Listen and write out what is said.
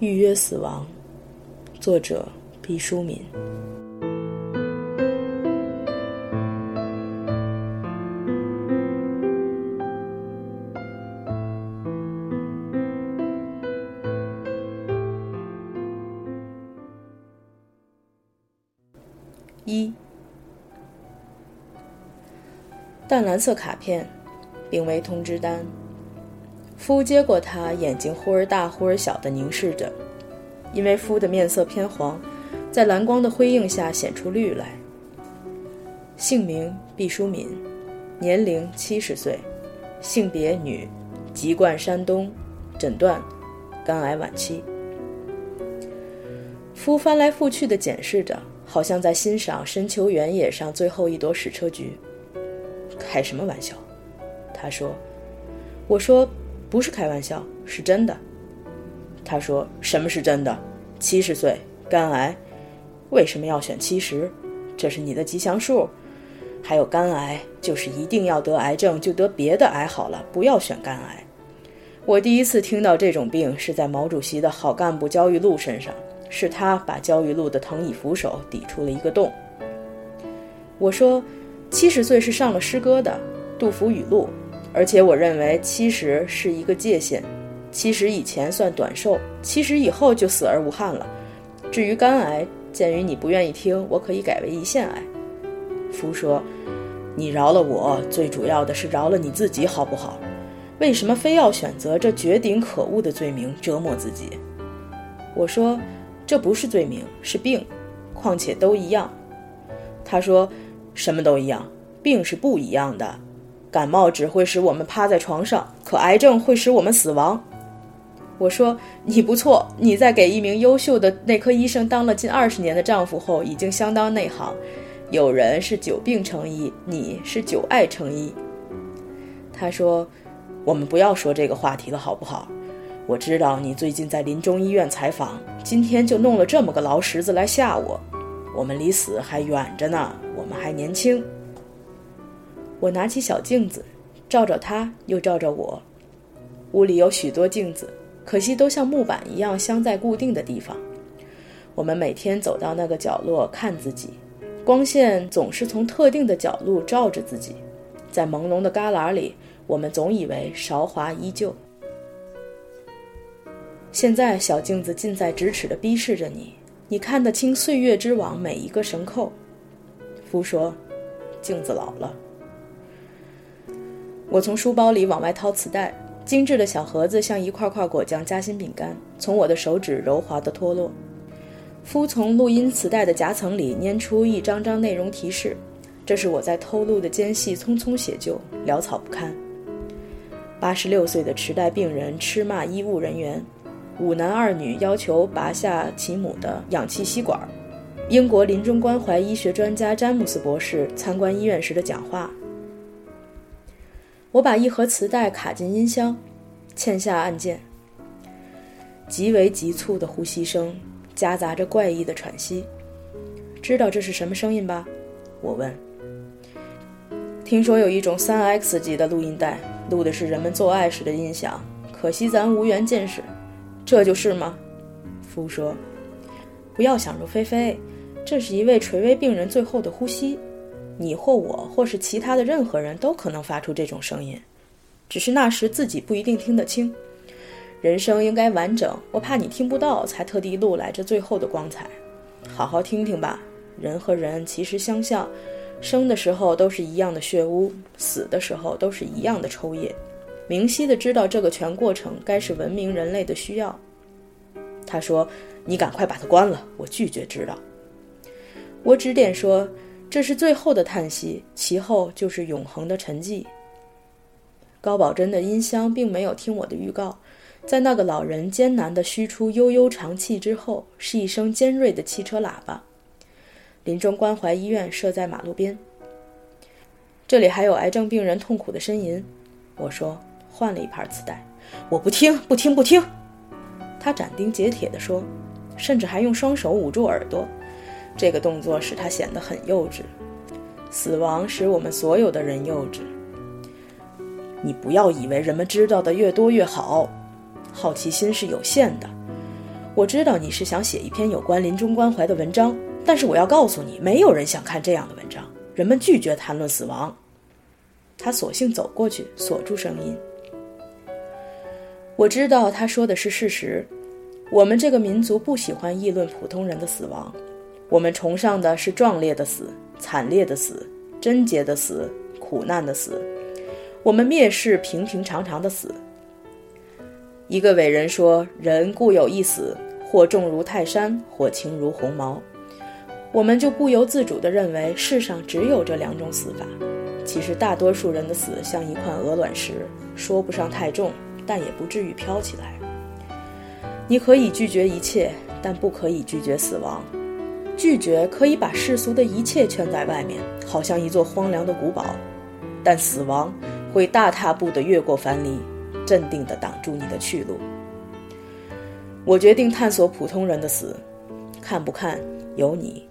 预约死亡，作者毕淑敏。一，淡蓝色卡片，并为通知单。夫接过它，眼睛忽而大忽而小的凝视着，因为夫的面色偏黄，在蓝光的辉映下显出绿来。姓名毕淑敏，年龄七十岁，性别女，籍贯山东，诊断肝癌晚期。夫翻来覆去的检视着，好像在欣赏深秋原野上最后一朵矢车菊。开什么玩笑？他说。我说。不是开玩笑，是真的。他说：“什么是真的？七十岁，肝癌，为什么要选七十？这是你的吉祥数。还有肝癌，就是一定要得癌症就得别的癌好了，不要选肝癌。我第一次听到这种病是在毛主席的好干部焦裕禄身上，是他把焦裕禄的藤椅扶手抵出了一个洞。”我说：“七十岁是上了诗歌的，杜甫语录。”而且我认为七十是一个界限，七十以前算短寿，七十以后就死而无憾了。至于肝癌，鉴于你不愿意听，我可以改为胰腺癌。夫说：“你饶了我，最主要的是饶了你自己，好不好？为什么非要选择这绝顶可恶的罪名折磨自己？”我说：“这不是罪名，是病，况且都一样。”他说：“什么都一样，病是不一样的。”感冒只会使我们趴在床上，可癌症会使我们死亡。我说你不错，你在给一名优秀的内科医生当了近二十年的丈夫后，已经相当内行。有人是久病成医，你是久爱成医。他说：“我们不要说这个话题了，好不好？我知道你最近在临终医院采访，今天就弄了这么个劳什子来吓我。我们离死还远着呢，我们还年轻。”我拿起小镜子，照照他，又照照我。屋里有许多镜子，可惜都像木板一样镶在固定的地方。我们每天走到那个角落看自己，光线总是从特定的角度照着自己，在朦胧的旮旯里，我们总以为韶华依旧。现在小镜子近在咫尺地逼视着你，你看得清岁月之网每一个绳扣。夫说：“镜子老了。”我从书包里往外掏磁带，精致的小盒子像一块块果酱夹心饼干，从我的手指柔滑地脱落。夫从录音磁带的夹层里拈出一张张内容提示，这是我在偷录的间隙匆匆写就，潦草不堪。八十六岁的痴呆病人痴骂医务人员，五男二女要求拔下其母的氧气吸管，英国临终关怀医学专家詹姆斯博士参观医院时的讲话。我把一盒磁带卡进音箱，嵌下按键。极为急促的呼吸声，夹杂着怪异的喘息。知道这是什么声音吧？我问。听说有一种三 X 级的录音带，录的是人们做爱时的音响，可惜咱无缘见识。这就是吗？夫说。不要想入非非，这是一位垂危病人最后的呼吸。你或我，或是其他的任何人都可能发出这种声音，只是那时自己不一定听得清。人生应该完整，我怕你听不到，才特地录来这最后的光彩。好好听听吧。人和人其实相像，生的时候都是一样的血污，死的时候都是一样的抽液。明晰的知道这个全过程，该是文明人类的需要。他说：“你赶快把它关了。”我拒绝知道。我指点说。这是最后的叹息，其后就是永恒的沉寂。高宝珍的音箱并没有听我的预告，在那个老人艰难地吁出悠悠长气之后，是一声尖锐的汽车喇叭。临终关怀医院设在马路边，这里还有癌症病人痛苦的呻吟。我说，换了一盘磁带，我不听，不听，不听。他斩钉截铁地说，甚至还用双手捂住耳朵。这个动作使他显得很幼稚。死亡使我们所有的人幼稚。你不要以为人们知道的越多越好，好奇心是有限的。我知道你是想写一篇有关临终关怀的文章，但是我要告诉你，没有人想看这样的文章。人们拒绝谈论死亡。他索性走过去，锁住声音。我知道他说的是事实。我们这个民族不喜欢议论普通人的死亡。我们崇尚的是壮烈的死、惨烈的死、贞洁的死、苦难的死。我们蔑视平平常常的死。一个伟人说：“人固有一死，或重如泰山，或轻如鸿毛。”我们就不由自主地认为世上只有这两种死法。其实大多数人的死像一块鹅卵石，说不上太重，但也不至于飘起来。你可以拒绝一切，但不可以拒绝死亡。拒绝可以把世俗的一切圈在外面，好像一座荒凉的古堡，但死亡会大踏步地越过樊篱，镇定地挡住你的去路。我决定探索普通人的死，看不看由你。